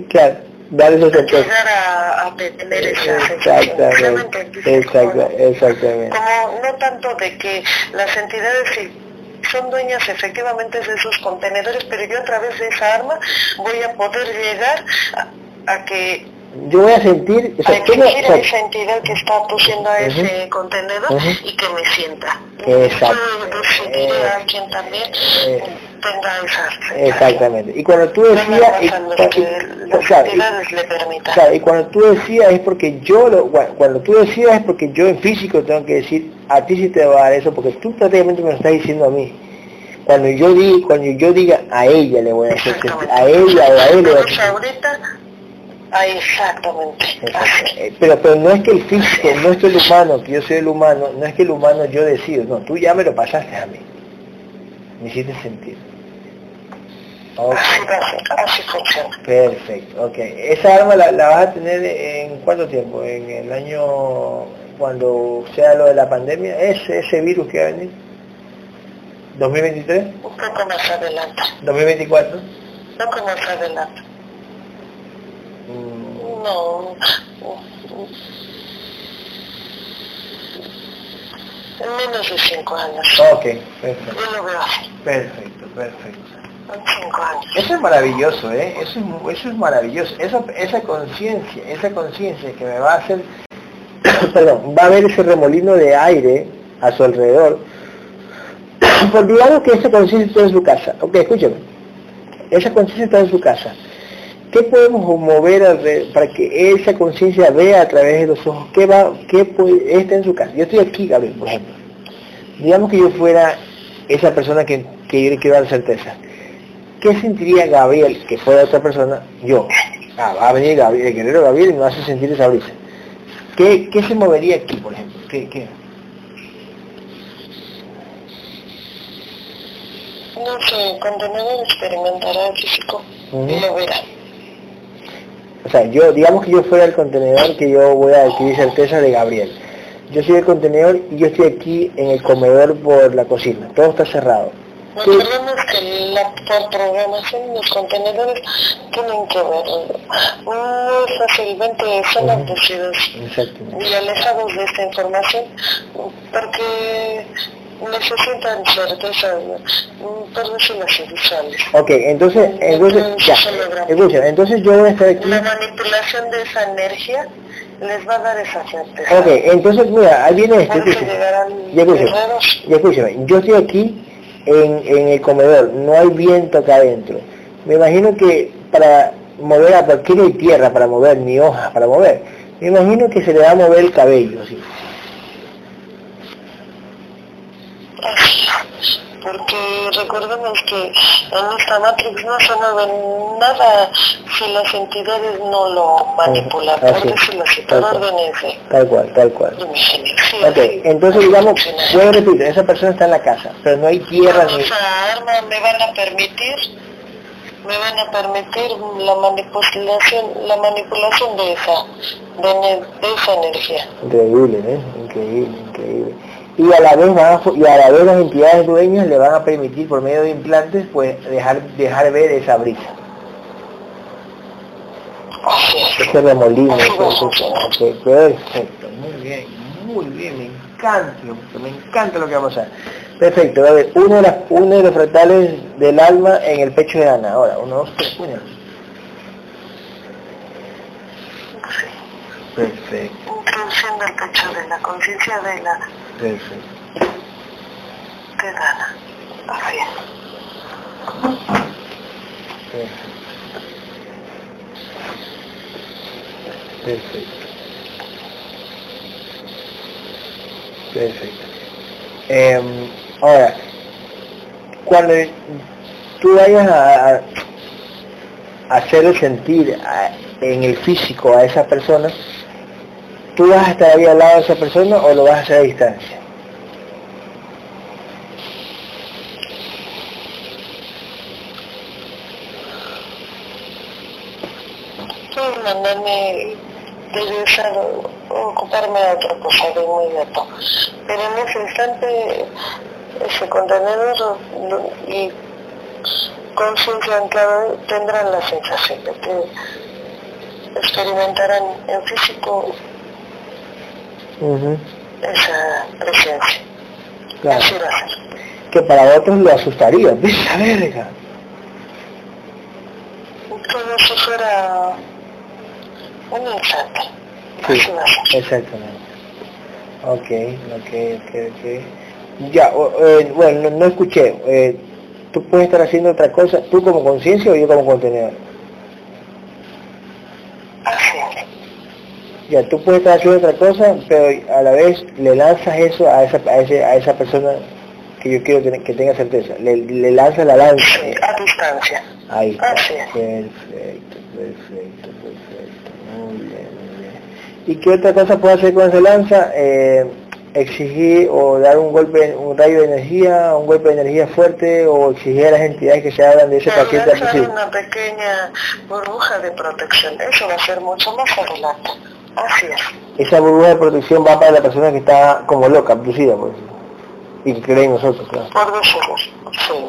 claro, dar esa certeza. llegar a, a tener esa sensación. ¿Ya me Exactamente, entendiste? exacta, exactamente. como no tanto de que las entidades son dueñas efectivamente de esos contenedores, pero yo a través de esa arma voy a poder llegar a, a que Yo voy a sentir, o sea, ¿cómo- exigir o a sea, esa entidad que está pusiendo a ese contenedor y que me sienta. Exacto. Yo decidiré a quien también Eh. tenga esa sensación. exactamente. Y cuando tú No decías, y, y- claro, claro, cuando tú decías es porque yo, lo, cuando cuando tú decías es porque yo en físico tengo que decir, a ti sí te va a dar eso, porque tú prácticamente me lo estás diciendo a mí. Cuando yo diga, cuando yo diga a ella le voy a hacer sentir, Exactamente. a ella o a él le voy a ahorita, ah, exactamente, así. Eh, Pero, pero no es que el físico, no es que el humano, que yo soy el humano, no es que el humano yo decido, no, tú ya me lo pasaste a mí. Me hiciste sentir. Ok, Así va a ser, así funciona. perfecto, ok. Esa arma la, la vas a tener en cuánto tiempo? En el año, cuando sea lo de la pandemia, ese, ese virus que va a venir. 2023, Un poco más adelante, 2024. un poco más adelante. No, en menos de cinco años. Ok, perfecto, Yo lo veo así, perfecto, perfecto. en cinco años. Eso es maravilloso, ¿eh? Eso es, eso es maravilloso. Esa, esa conciencia, esa conciencia que me va a hacer, perdón, va a haber ese remolino de aire a su alrededor. Pues digamos que esa conciencia está en su casa. Ok, escúchame. Esa conciencia está en su casa. ¿Qué podemos mover para que esa conciencia vea a través de los ojos? ¿Qué va, qué puede, está en su casa? Yo estoy aquí, Gabriel, por ejemplo. Digamos que yo fuera esa persona que, que yo le quiero dar certeza. ¿qué sentiría Gabriel, que fuera otra persona, yo? Ah, va a venir Gabriel, el guerrero Gabriel y me hace sentir esa brisa. ¿Qué, qué se movería aquí, por ejemplo? ¿Qué, qué? No sé, contenedor experimentará el físico y lo verá. O sea, yo, digamos que yo fuera el contenedor que yo voy a adquirir certeza de Gabriel. Yo soy el contenedor y yo estoy aquí en el comedor por la cocina. Todo está cerrado. Recordemos que la, por programación los contenedores tienen que ver muy fácilmente son abducidos y alejados de esta información porque necesitan certeza, decirlo así, visuales. Ok, entonces, entonces, ya, escucha, entonces yo voy a estar aquí. La manipulación de esa energía les va a dar esa certeza. Ok, entonces mira, ahí viene esto, escúchame, ya escúchame, ya escúchame, yo estoy aquí en, en el comedor, no hay viento acá adentro. Me imagino que para mover, no hay tierra para mover, ni hojas para mover. Me imagino que se le va a mover el cabello, así. Porque recordemos que en esta Matrix no se mueve nada si las entidades no lo manipulan, por decirlo así, por órdenes Tal cual, tal cual. ok, entonces digamos, a repetir, esa persona está en la casa, pero no hay tierra ni... arma me van a permitir me van a permitir la manipulación la manipulación de esa de esa energía increíble ¿eh? increíble increíble y a la vez van y a la vez las entidades dueñas le van a permitir por medio de implantes pues dejar dejar ver esa brisa. Ese remolino perfecto muy bien muy bien me encanta me encanta lo que vamos a hacer perfecto a ver uno de las uno de los fractales del alma en el pecho de Ana ahora uno dos tres uno perfecto introduciendo el pecho de la conciencia de la. Qué gana. Así es. Perfecto. Perfecto. Perfecto. Eh, ahora, cuando tú vayas a, a hacerle sentir a, en el físico a esa persona, ¿tú vas a estar ahí al lado de esa persona o lo vas a hacer a distancia? Mandarme regresar o ocuparme de otra cosa de inmediato. Pero en ese instante ese contenedor y conciencia anclada tendrán la sensación de que experimentarán en físico esa presencia. Claro. Que para otros le asustaría, ¡Esa verga! Como si fuera un instante. Sí, exactamente. Ok, ok, ok, ok. Ya, eh, bueno, no, escuché. Eh, ¿Tú puedes estar haciendo otra cosa, tú como conciencia o yo como contenedor? Ya tú puedes estar haciendo otra cosa, pero a la vez le lanzas eso a esa, a, ese, a esa persona que yo quiero que, tenga certeza. Le, le lanzas la lanza. a distancia. Ahí está. Perfecto, perfecto, perfecto. Muy bien, muy bien. ¿Y qué otra cosa puedo hacer con esa lanza? Eh, exigir o dar un golpe, un rayo de energía, un golpe de energía fuerte o exigir a las entidades que se hablan de ese paquete. una pequeña burbuja de protección, eso va a ser mucho más adelante. Así es. Esa burbuja de protección va para la persona que está como loca, abducida, por decirlo. Y que cree en nosotros, claro. Por decirlo, sí.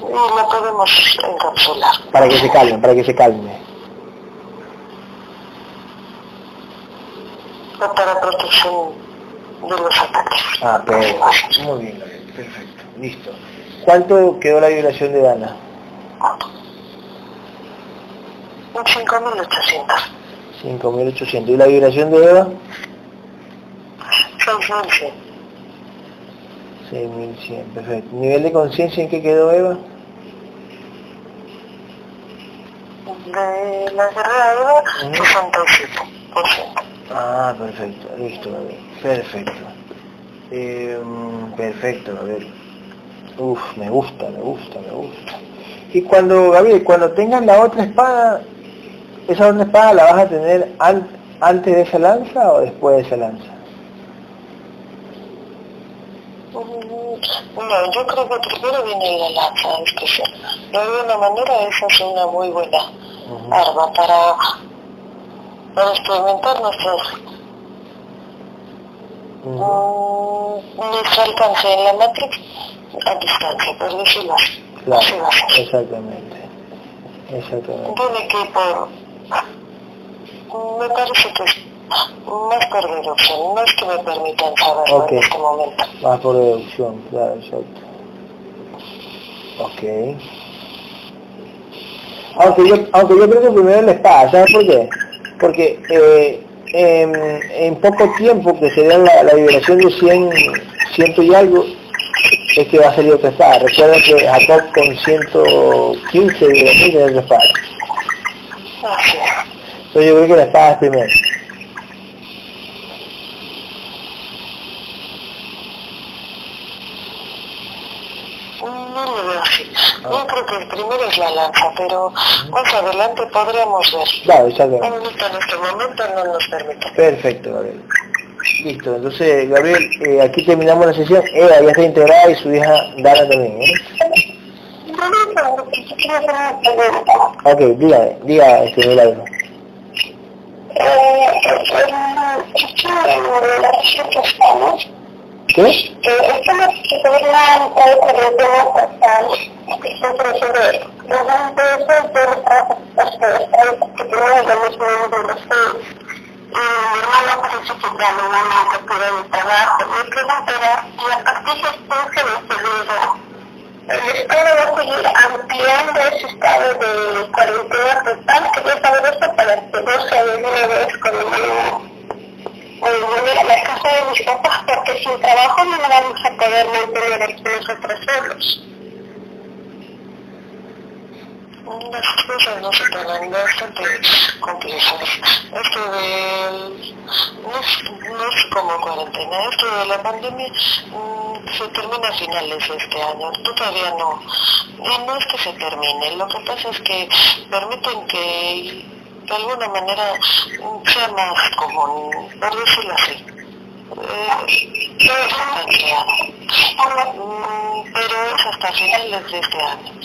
Y la podemos encapsular. Para que se calme, para que se calme. Para protección de los ataques. Ah, perfecto. Muy bien, perfecto. Listo. ¿Cuánto quedó la vibración de Dana? Un 5.800. 5.800. ¿Y la vibración de Eva? 6.100. 6.100, perfecto. ¿Nivel de conciencia en qué quedó Eva? De la guerrera Eva, 67%. Ah, perfecto, listo, perfecto. Eh, perfecto, a ver. Uf, me gusta, me gusta, me gusta. Y cuando, Gabriel, cuando tengas la otra espada, ¿Esa otra espada la vas a tener antes de esa lanza o después de esa lanza? No, yo creo que primero viene la lanza, es que. De alguna manera esa es una muy buena arma para, para experimentar nuestros uh nuestro alcance en la matriz a distancia, por decirlo así. Claro, exactamente. Exactamente. Tiene que por... Me parece que es más por deducción, no es que me permitan saberlo okay. en este momento. Más por deducción, claro, exacto. Ok. Aunque yo, aunque yo creo que primero la espada, ¿sabes por qué? Porque eh, en, en, poco tiempo que se dé la, la liberación de 100, ciento y algo, es que va a salir otra espada. Recuerda que Jacob con 115 de la otra espada. Entonces yo creo que la espada es primero. No lo veo así. Yo creo que el primero es la lanza, pero más adelante podríamos ver. En este momento no nos permite. Perfecto, Gabriel. Listo, entonces Gabriel, eh, aquí terminamos la sesión. Eva ya está integrada y su hija Dana también. ¿eh? Ok, dígame, diga, este, Milagro. Esto no se ve la corriente pasada, que son profesores, los dos de esos de los que tienen los mismos de los mi hermano pues eso que ya no van a capturar mi trabajo. Mi pregunta era, y a partir de de febrero, el Estado va a seguir ampliando ese estado de cuarentena total, quería saber esto para que no se una vez con volver a la casa de mis papás porque sin trabajo no me vamos a poder mantener aquí nosotros solos. Las cosas no se tornan bastante complejas. Esto de... No es, no es como cuarentena, esto de la pandemia se termina a finales de este año, todavía no. Y no es que se termine, lo que pasa es que permiten que de alguna manera sea más común, por decirlo así. Eh, mm, pero es hasta finales de este año.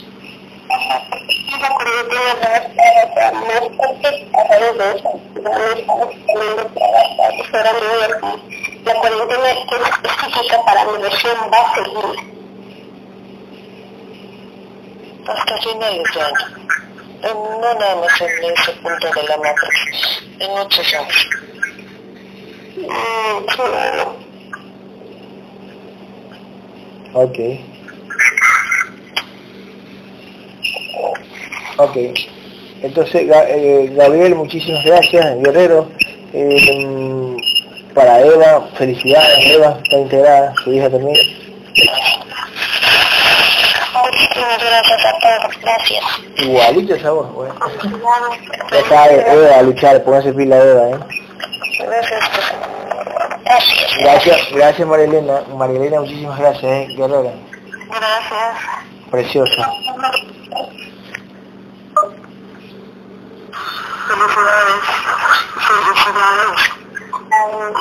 La cuarentena específica para mi versión va a seguir. Hasta finales de año no nada más en ese punto de la matriz, en muchos años. Ok. Ok. Entonces, eh, Gabriel, muchísimas gracias, Guerrero. Eh, para Eva, felicidades, Eva está integrada, su hija también. Muchísimas gracias a todos, gracias. Igualito esa voz, bueno. Ya sabe, Eva, a luchar, póngase pila Eva, ¿eh? Gracias. Gracias. Gracias, gracias Marilena. Marilena, muchísimas gracias, ¿eh? Guerrera. Gracias. Preciosa. Felicidades. Felicidades um,